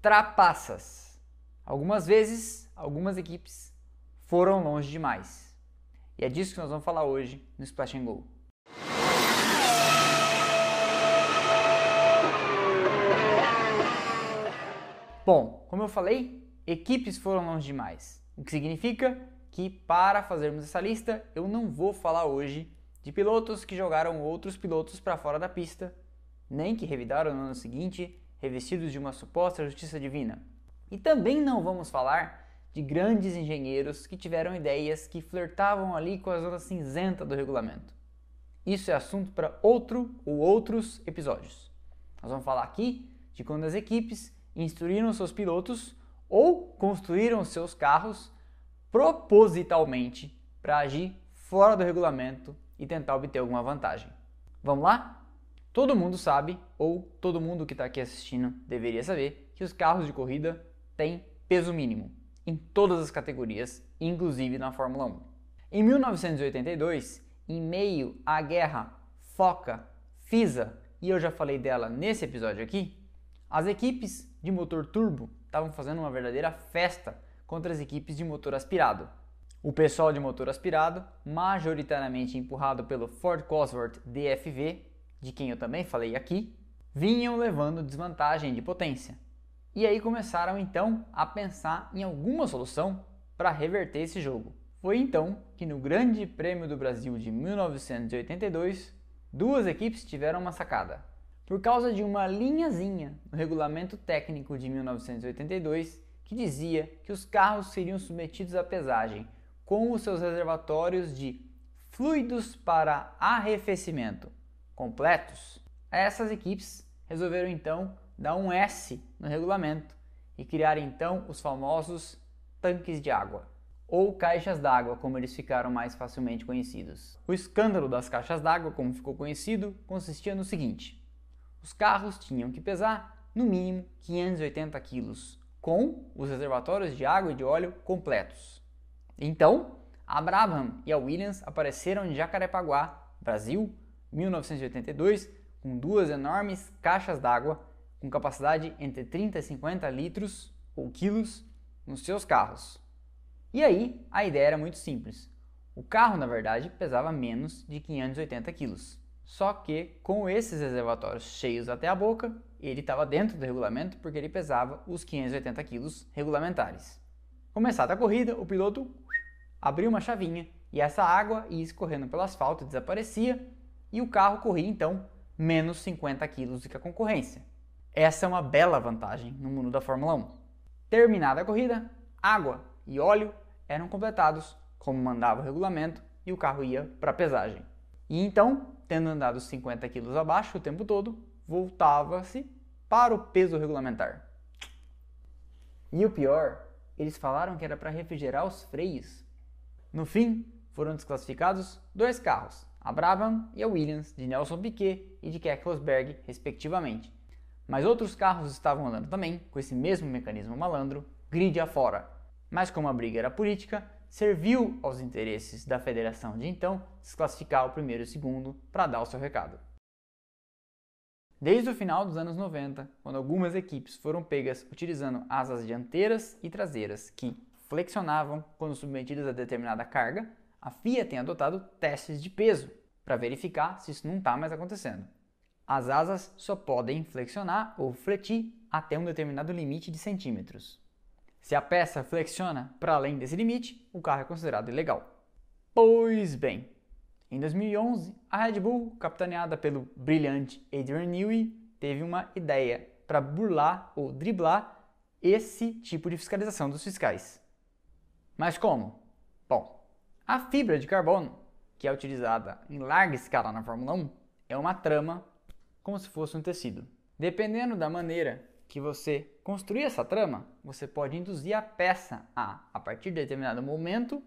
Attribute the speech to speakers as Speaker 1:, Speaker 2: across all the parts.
Speaker 1: trapaças. Algumas vezes, algumas equipes foram longe demais. E é disso que nós vamos falar hoje no Splash and Go. Bom, como eu falei, equipes foram longe demais, o que significa que para fazermos essa lista eu não vou falar hoje de pilotos que jogaram outros pilotos para fora da pista, nem que revidaram no ano seguinte revestidos de uma suposta justiça divina. E também não vamos falar de grandes engenheiros que tiveram ideias que flertavam ali com a zona cinzenta do regulamento. Isso é assunto para outro ou outros episódios. Nós vamos falar aqui de quando as equipes instruíram seus pilotos ou construíram seus carros propositalmente para agir fora do regulamento e tentar obter alguma vantagem. Vamos lá? Todo mundo sabe, ou todo mundo que está aqui assistindo deveria saber, que os carros de corrida têm peso mínimo em todas as categorias, inclusive na Fórmula 1. Em 1982, em meio à guerra FOCA, FISA, e eu já falei dela nesse episódio aqui, as equipes de motor turbo estavam fazendo uma verdadeira festa contra as equipes de motor aspirado. O pessoal de motor aspirado, majoritariamente empurrado pelo Ford Cosworth DFV, de quem eu também falei aqui, vinham levando desvantagem de potência. E aí começaram então a pensar em alguma solução para reverter esse jogo. Foi então que no Grande Prêmio do Brasil de 1982, duas equipes tiveram uma sacada. Por causa de uma linhazinha no regulamento técnico de 1982 que dizia que os carros seriam submetidos à pesagem com os seus reservatórios de fluidos para arrefecimento completos, essas equipes resolveram então dar um S no regulamento e criar então os famosos tanques de água, ou caixas d'água, como eles ficaram mais facilmente conhecidos. O escândalo das caixas d'água, como ficou conhecido, consistia no seguinte: os carros tinham que pesar no mínimo 580 quilos, com os reservatórios de água e de óleo completos. Então, a Brabham e a Williams apareceram em Jacarepaguá, Brasil, 1982, com duas enormes caixas d'água com capacidade entre 30 e 50 litros ou quilos nos seus carros. E aí, a ideia era muito simples. O carro, na verdade, pesava menos de 580 quilos. Só que, com esses reservatórios cheios até a boca, ele estava dentro do regulamento porque ele pesava os 580 quilos regulamentares. Começada a corrida, o piloto abriu uma chavinha e essa água ia escorrendo pelo asfalto desaparecia, e o carro corria então menos 50 quilos do que a concorrência. Essa é uma bela vantagem no mundo da Fórmula 1. Terminada a corrida, água e óleo eram completados como mandava o regulamento e o carro ia para a pesagem. E então, tendo andado 50 quilos abaixo o tempo todo, voltava-se para o peso regulamentar. E o pior, eles falaram que era para refrigerar os freios. No fim, foram desclassificados dois carros, a Brabham e a Williams, de Nelson Piquet e de Keck Rosberg, respectivamente. Mas outros carros estavam andando também com esse mesmo mecanismo malandro, grid afora. Mas como a briga era política, serviu aos interesses da federação de então desclassificar o primeiro e o segundo para dar o seu recado. Desde o final dos anos 90, quando algumas equipes foram pegas utilizando asas dianteiras e traseiras que flexionavam quando submetidas a determinada carga, a FIA tem adotado testes de peso para verificar se isso não está mais acontecendo. As asas só podem flexionar ou fletir até um determinado limite de centímetros. Se a peça flexiona para além desse limite, o carro é considerado ilegal. Pois bem, em 2011, a Red Bull, capitaneada pelo brilhante Adrian Newey, teve uma ideia para burlar ou driblar esse tipo de fiscalização dos fiscais. Mas como? A fibra de carbono, que é utilizada em larga escala na Fórmula 1, é uma trama como se fosse um tecido. Dependendo da maneira que você construir essa trama, você pode induzir a peça a, a partir de determinado momento,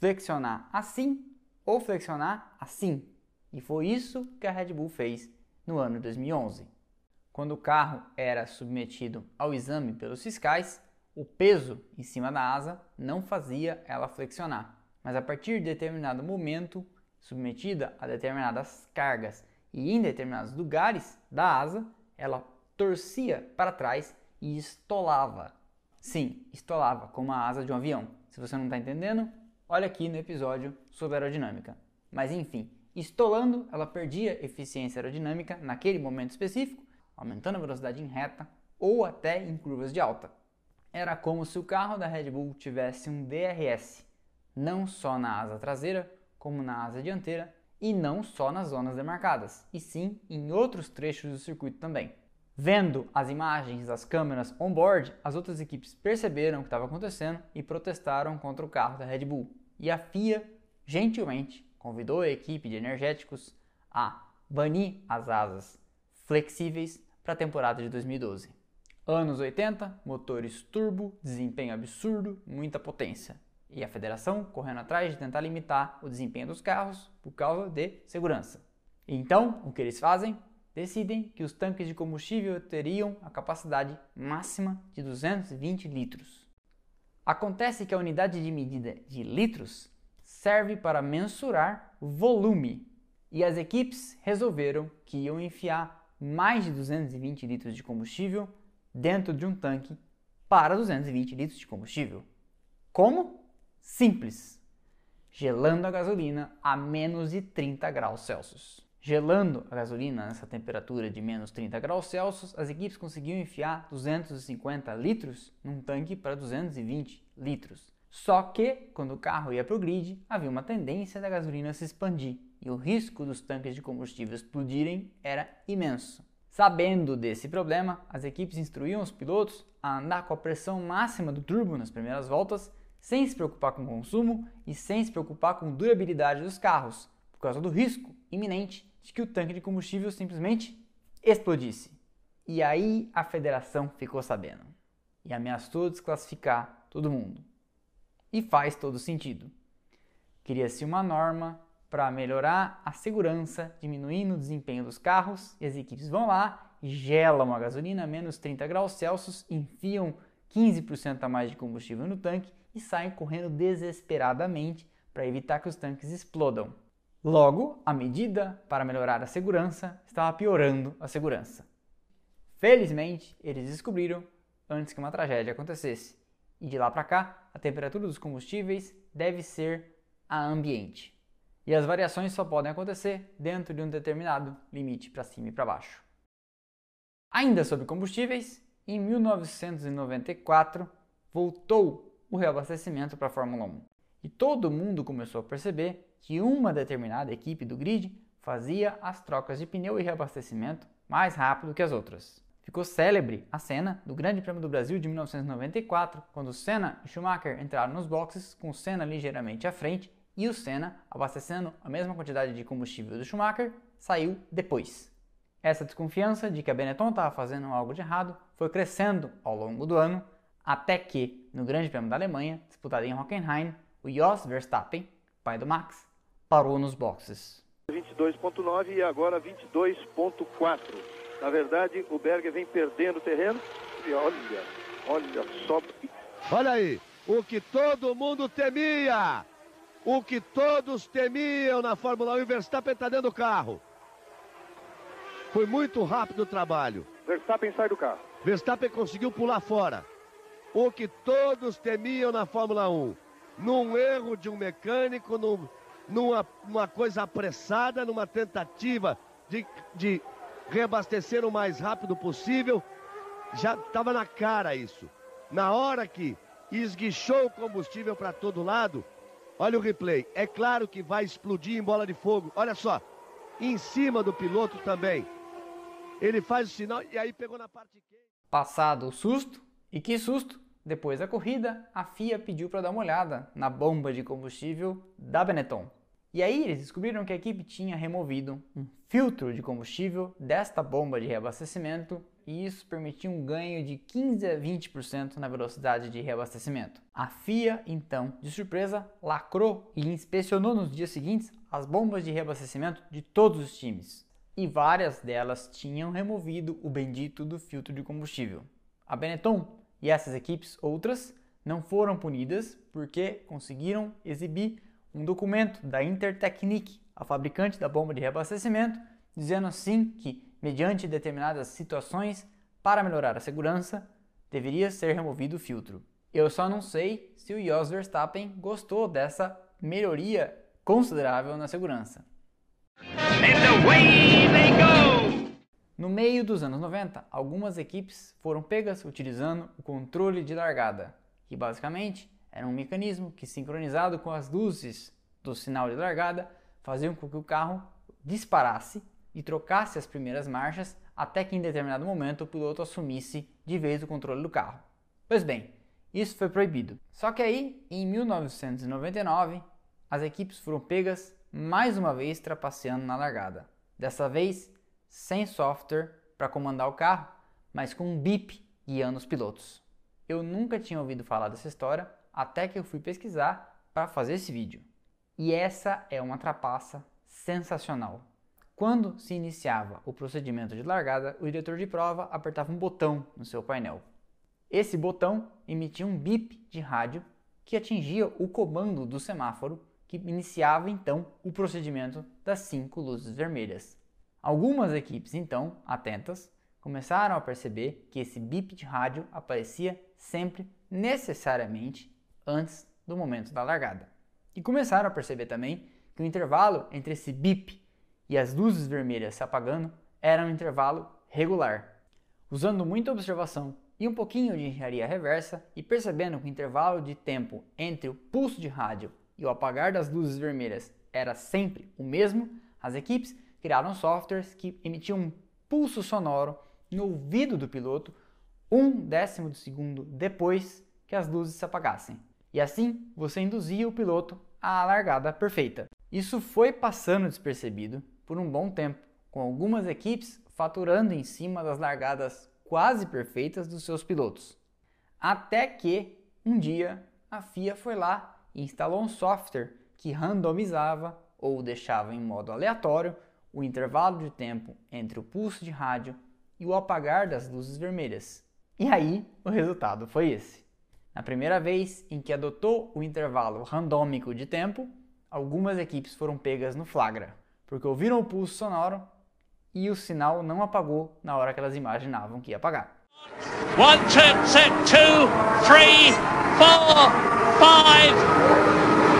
Speaker 1: flexionar assim ou flexionar assim. E foi isso que a Red Bull fez no ano 2011. Quando o carro era submetido ao exame pelos fiscais, o peso em cima da asa não fazia ela flexionar mas a partir de determinado momento, submetida a determinadas cargas e em determinados lugares da asa, ela torcia para trás e estolava. Sim, estolava, como a asa de um avião. Se você não está entendendo, olha aqui no episódio sobre aerodinâmica. Mas enfim, estolando, ela perdia eficiência aerodinâmica naquele momento específico, aumentando a velocidade em reta ou até em curvas de alta. Era como se o carro da Red Bull tivesse um DRS, não só na asa traseira, como na asa dianteira e não só nas zonas demarcadas, e sim em outros trechos do circuito também. Vendo as imagens das câmeras on-board, as outras equipes perceberam o que estava acontecendo e protestaram contra o carro da Red Bull. E a FIA, gentilmente, convidou a equipe de energéticos a banir as asas flexíveis para a temporada de 2012. Anos 80, motores turbo, desempenho absurdo, muita potência. E a federação correndo atrás de tentar limitar o desempenho dos carros por causa de segurança. Então, o que eles fazem? Decidem que os tanques de combustível teriam a capacidade máxima de 220 litros. Acontece que a unidade de medida de litros serve para mensurar volume e as equipes resolveram que iam enfiar mais de 220 litros de combustível dentro de um tanque para 220 litros de combustível. Como? Simples. Gelando a gasolina a menos de 30 graus Celsius. Gelando a gasolina nessa temperatura de menos 30 graus Celsius, as equipes conseguiam enfiar 250 litros num tanque para 220 litros. Só que, quando o carro ia para o grid, havia uma tendência da gasolina se expandir e o risco dos tanques de combustível explodirem era imenso. Sabendo desse problema, as equipes instruíam os pilotos a andar com a pressão máxima do turbo nas primeiras voltas sem se preocupar com o consumo e sem se preocupar com durabilidade dos carros, por causa do risco iminente de que o tanque de combustível simplesmente explodisse. E aí a federação ficou sabendo e ameaçou desclassificar todo mundo. E faz todo sentido. Cria-se uma norma para melhorar a segurança, diminuindo o desempenho dos carros, e as equipes vão lá, gelam a gasolina a menos 30 graus Celsius, enfiam 15% a mais de combustível no tanque e saem correndo desesperadamente para evitar que os tanques explodam. Logo, a medida para melhorar a segurança estava piorando a segurança. Felizmente, eles descobriram antes que uma tragédia acontecesse. E de lá para cá, a temperatura dos combustíveis deve ser a ambiente. E as variações só podem acontecer dentro de um determinado limite para cima e para baixo. Ainda sobre combustíveis, em 1994 voltou o reabastecimento para a Fórmula 1. E todo mundo começou a perceber que uma determinada equipe do grid fazia as trocas de pneu e reabastecimento mais rápido que as outras. Ficou célebre a cena do Grande Prêmio do Brasil de 1994, quando Senna e Schumacher entraram nos boxes com Senna ligeiramente à frente e o Senna, abastecendo a mesma quantidade de combustível do Schumacher, saiu depois. Essa desconfiança de que a Benetton estava fazendo algo de errado foi crescendo ao longo do ano até que, no Grande Prêmio da Alemanha, disputado em Hockenheim, o Jos Verstappen, pai do Max, parou nos boxes.
Speaker 2: 22.9 e agora 22.4. Na verdade, o Berger vem perdendo terreno e olha, olha só.
Speaker 3: Olha aí, o que todo mundo temia, o que todos temiam na Fórmula 1, o Verstappen está dentro do carro. Foi muito rápido o trabalho.
Speaker 2: Verstappen sai do carro.
Speaker 3: Verstappen conseguiu pular fora o que todos temiam na Fórmula 1. Num erro de um mecânico, num, numa uma coisa apressada, numa tentativa de, de reabastecer o mais rápido possível. Já estava na cara isso. Na hora que esguichou o combustível para todo lado, olha o replay. É claro que vai explodir em bola de fogo. Olha só, em cima do piloto também. Ele faz o sinal e aí pegou na parte.
Speaker 1: Passado o susto, e que susto! Depois da corrida, a FIA pediu para dar uma olhada na bomba de combustível da Benetton. E aí eles descobriram que a equipe tinha removido um filtro de combustível desta bomba de reabastecimento e isso permitia um ganho de 15 a 20% na velocidade de reabastecimento. A FIA, então, de surpresa, lacrou e inspecionou nos dias seguintes as bombas de reabastecimento de todos os times. E várias delas tinham removido o bendito do filtro de combustível. A Benetton e essas equipes, outras, não foram punidas porque conseguiram exibir um documento da Intertechnic, a fabricante da bomba de reabastecimento, dizendo assim que, mediante determinadas situações, para melhorar a segurança, deveria ser removido o filtro. Eu só não sei se o Jos Verstappen gostou dessa melhoria considerável na segurança. No meio dos anos 90, algumas equipes foram pegas utilizando o controle de largada, que basicamente era um mecanismo que, sincronizado com as luzes do sinal de largada, faziam com que o carro disparasse e trocasse as primeiras marchas até que em determinado momento o piloto assumisse de vez o controle do carro. Pois bem, isso foi proibido. Só que aí, em 1999, as equipes foram pegas mais uma vez trapaceando na largada. Dessa vez, sem software para comandar o carro, mas com um bip guiando os pilotos. Eu nunca tinha ouvido falar dessa história até que eu fui pesquisar para fazer esse vídeo. E essa é uma trapaça sensacional. Quando se iniciava o procedimento de largada, o diretor de prova apertava um botão no seu painel. Esse botão emitia um bip de rádio que atingia o comando do semáforo que iniciava então o procedimento das cinco luzes vermelhas. Algumas equipes, então, atentas, começaram a perceber que esse bip de rádio aparecia sempre necessariamente antes do momento da largada. E começaram a perceber também que o intervalo entre esse bip e as luzes vermelhas se apagando era um intervalo regular. Usando muita observação e um pouquinho de engenharia reversa e percebendo que o intervalo de tempo entre o pulso de rádio e o apagar das luzes vermelhas era sempre o mesmo, as equipes criaram softwares que emitiam um pulso sonoro no ouvido do piloto um décimo de segundo depois que as luzes se apagassem. E assim você induzia o piloto à largada perfeita. Isso foi passando despercebido por um bom tempo, com algumas equipes faturando em cima das largadas quase perfeitas dos seus pilotos. Até que um dia a FIA foi lá e instalou um software que randomizava ou deixava em modo aleatório o intervalo de tempo entre o pulso de rádio e o apagar das luzes vermelhas. E aí o resultado foi esse. Na primeira vez em que adotou o intervalo randômico de tempo, algumas equipes foram pegas no flagra, porque ouviram o pulso sonoro e o sinal não apagou na hora que elas imaginavam que ia apagar. One, two, two, three, four, five.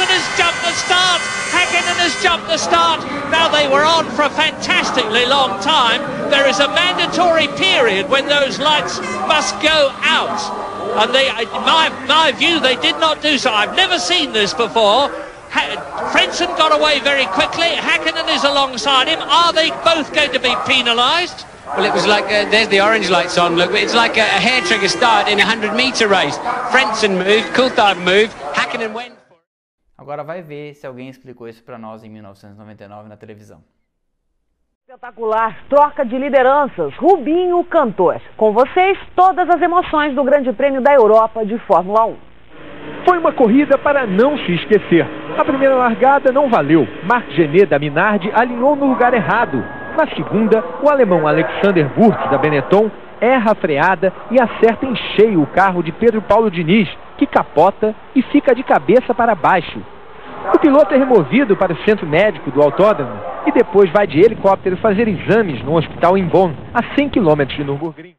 Speaker 1: And Princeton has jumped the start. Hakkinen has jumped the start. Now they were on for a fantastically long time. There is a mandatory period when those lights must go out. And they, my, my view, they did not do so. I've never seen this before. Frenson got away very quickly. Hakkinen is alongside him. Are they both going to be penalised? Well, it was like, uh, there's the orange lights on, look, it's like a, a hair trigger start in a 100 metre race. Frenson moved, Coulthard moved, Hakkinen went Agora vai ver se alguém explicou isso para nós em 1999 na televisão.
Speaker 4: Espetacular, troca de lideranças, Rubinho Cantor. Com vocês, todas as emoções do Grande Prêmio da Europa de Fórmula 1.
Speaker 5: Foi uma corrida para não se esquecer. A primeira largada não valeu. Marc Genet da Minardi alinhou no lugar errado. Na segunda, o alemão Alexander Wurz da Benetton erra a freada e acerta em cheio o carro de Pedro Paulo Diniz, que capota e fica de cabeça para baixo. O piloto é removido para o centro médico do autódromo e depois vai de helicóptero fazer exames no hospital em Bonn, a 100 km de Nürburgring.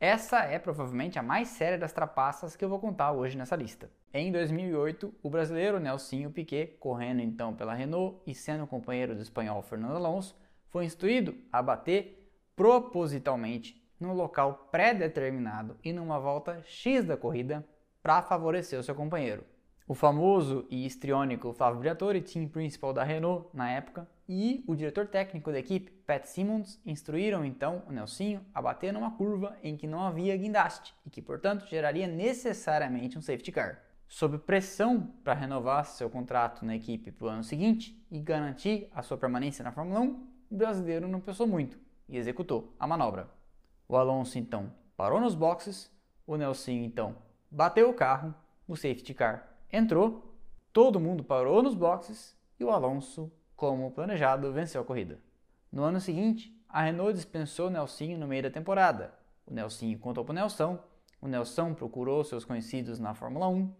Speaker 1: Essa é provavelmente a mais séria das trapaças que eu vou contar hoje nessa lista. Em 2008, o brasileiro Nelsinho Piquet, correndo então pela Renault e sendo companheiro do espanhol Fernando Alonso, foi instruído a bater propositalmente num local pré-determinado e numa volta X da corrida para favorecer o seu companheiro. O famoso e histriônico Flávio Briatore, team principal da Renault na época, e o diretor técnico da equipe, Pat Simmons, instruíram então o Nelsinho a bater numa curva em que não havia guindaste e que, portanto, geraria necessariamente um safety car. Sob pressão para renovar seu contrato na equipe para o ano seguinte e garantir a sua permanência na Fórmula 1, o brasileiro não pensou muito e executou a manobra. O Alonso então parou nos boxes, o Nelsinho então bateu o carro, o safety car entrou, todo mundo parou nos boxes. E o Alonso como planejado, venceu a corrida. No ano seguinte, a Renault dispensou o Nelsinho no meio da temporada. O Nelsinho contou para o Nelson, o Nelson procurou seus conhecidos na Fórmula 1,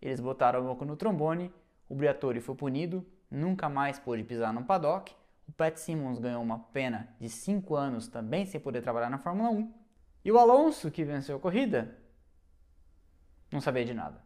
Speaker 1: eles botaram a boca no trombone, o Briatore foi punido, nunca mais pôde pisar no paddock, o Pat Simmons ganhou uma pena de 5 anos também sem poder trabalhar na Fórmula 1. E o Alonso, que venceu a corrida, não sabia de nada.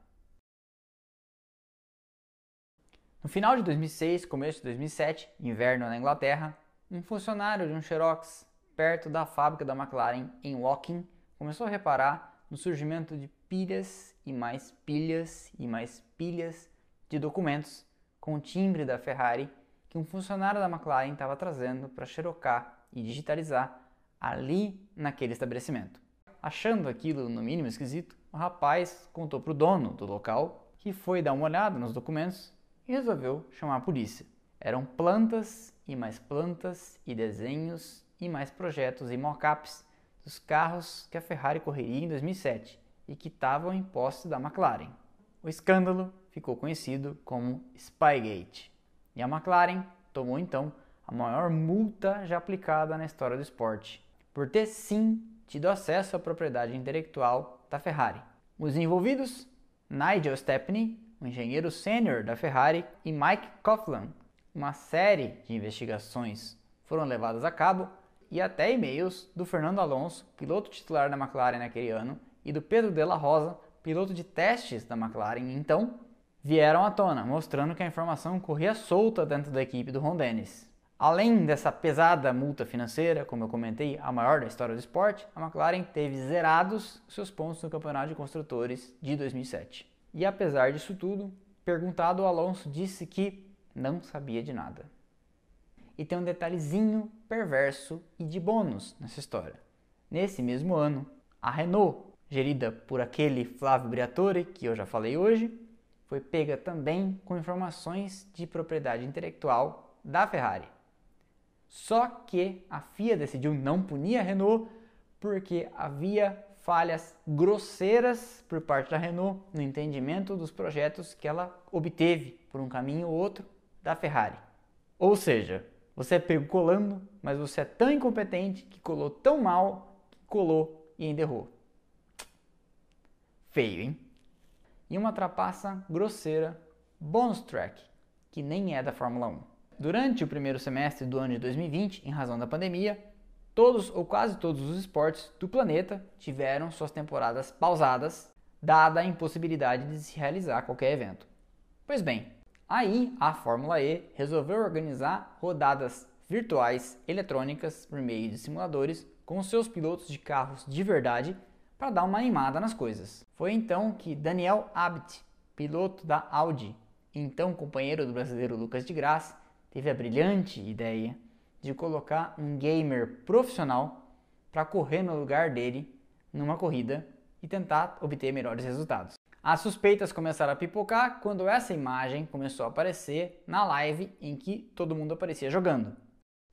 Speaker 1: No final de 2006, começo de 2007, inverno na Inglaterra, um funcionário de um Xerox perto da fábrica da McLaren em Woking começou a reparar no surgimento de pilhas e mais pilhas e mais pilhas de documentos com o timbre da Ferrari que um funcionário da McLaren estava trazendo para xerocar e digitalizar ali naquele estabelecimento. Achando aquilo no mínimo esquisito, o rapaz contou para o dono do local, que foi dar uma olhada nos documentos e resolveu chamar a polícia. Eram plantas e mais plantas e desenhos e mais projetos e mockups dos carros que a Ferrari correria em 2007 e que estavam em posse da McLaren. O escândalo ficou conhecido como Spygate e a McLaren tomou então a maior multa já aplicada na história do esporte, por ter sim tido acesso à propriedade intelectual da Ferrari. Os envolvidos, Nigel Stepney, um engenheiro sênior da Ferrari, e Mike Coughlin. Uma série de investigações foram levadas a cabo e até e-mails do Fernando Alonso, piloto titular da McLaren naquele ano, e do Pedro Della Rosa, piloto de testes da McLaren, então, vieram à tona, mostrando que a informação corria solta dentro da equipe do Ron Dennis. Além dessa pesada multa financeira, como eu comentei, a maior da história do esporte, a McLaren teve zerados seus pontos no Campeonato de Construtores de 2007. E apesar disso tudo, perguntado, o Alonso disse que não sabia de nada. E tem um detalhezinho perverso e de bônus nessa história. Nesse mesmo ano, a Renault, gerida por aquele Flávio Briatore, que eu já falei hoje, foi pega também com informações de propriedade intelectual da Ferrari. Só que a FIA decidiu não punir a Renault porque havia falhas grosseiras por parte da Renault no entendimento dos projetos que ela obteve por um caminho ou outro da Ferrari. Ou seja, você é pego colando, mas você é tão incompetente que colou tão mal que colou e ainda errou. Feio, hein? E uma trapaça grosseira, bonus track, que nem é da Fórmula 1. Durante o primeiro semestre do ano de 2020, em razão da pandemia, Todos ou quase todos os esportes do planeta tiveram suas temporadas pausadas, dada a impossibilidade de se realizar qualquer evento. Pois bem, aí a Fórmula E resolveu organizar rodadas virtuais eletrônicas por meio de simuladores com seus pilotos de carros de verdade para dar uma animada nas coisas. Foi então que Daniel Abt, piloto da Audi, então companheiro do brasileiro Lucas de Graça, teve a brilhante ideia de colocar um gamer profissional para correr no lugar dele numa corrida e tentar obter melhores resultados. As suspeitas começaram a pipocar quando essa imagem começou a aparecer na live em que todo mundo aparecia jogando.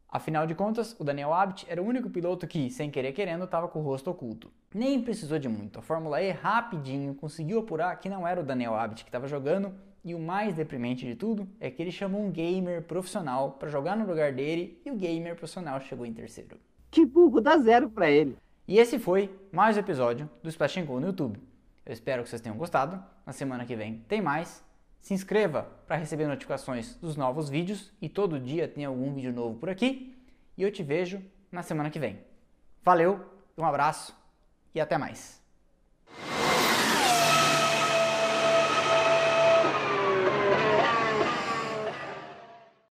Speaker 1: Afinal de contas, o Daniel Abt era o único piloto que, sem querer querendo, estava com o rosto oculto. Nem precisou de muito, a Fórmula E rapidinho conseguiu apurar que não era o Daniel Abt que estava jogando e o mais deprimente de tudo é que ele chamou um gamer profissional para jogar no lugar dele e o gamer profissional chegou em terceiro.
Speaker 6: Que burro, dá zero para ele.
Speaker 1: E esse foi mais um episódio do Splash Go no YouTube. Eu espero que vocês tenham gostado. Na semana que vem tem mais. Se inscreva para receber notificações dos novos vídeos e todo dia tem algum vídeo novo por aqui. E eu te vejo na semana que vem. Valeu, um abraço e até mais.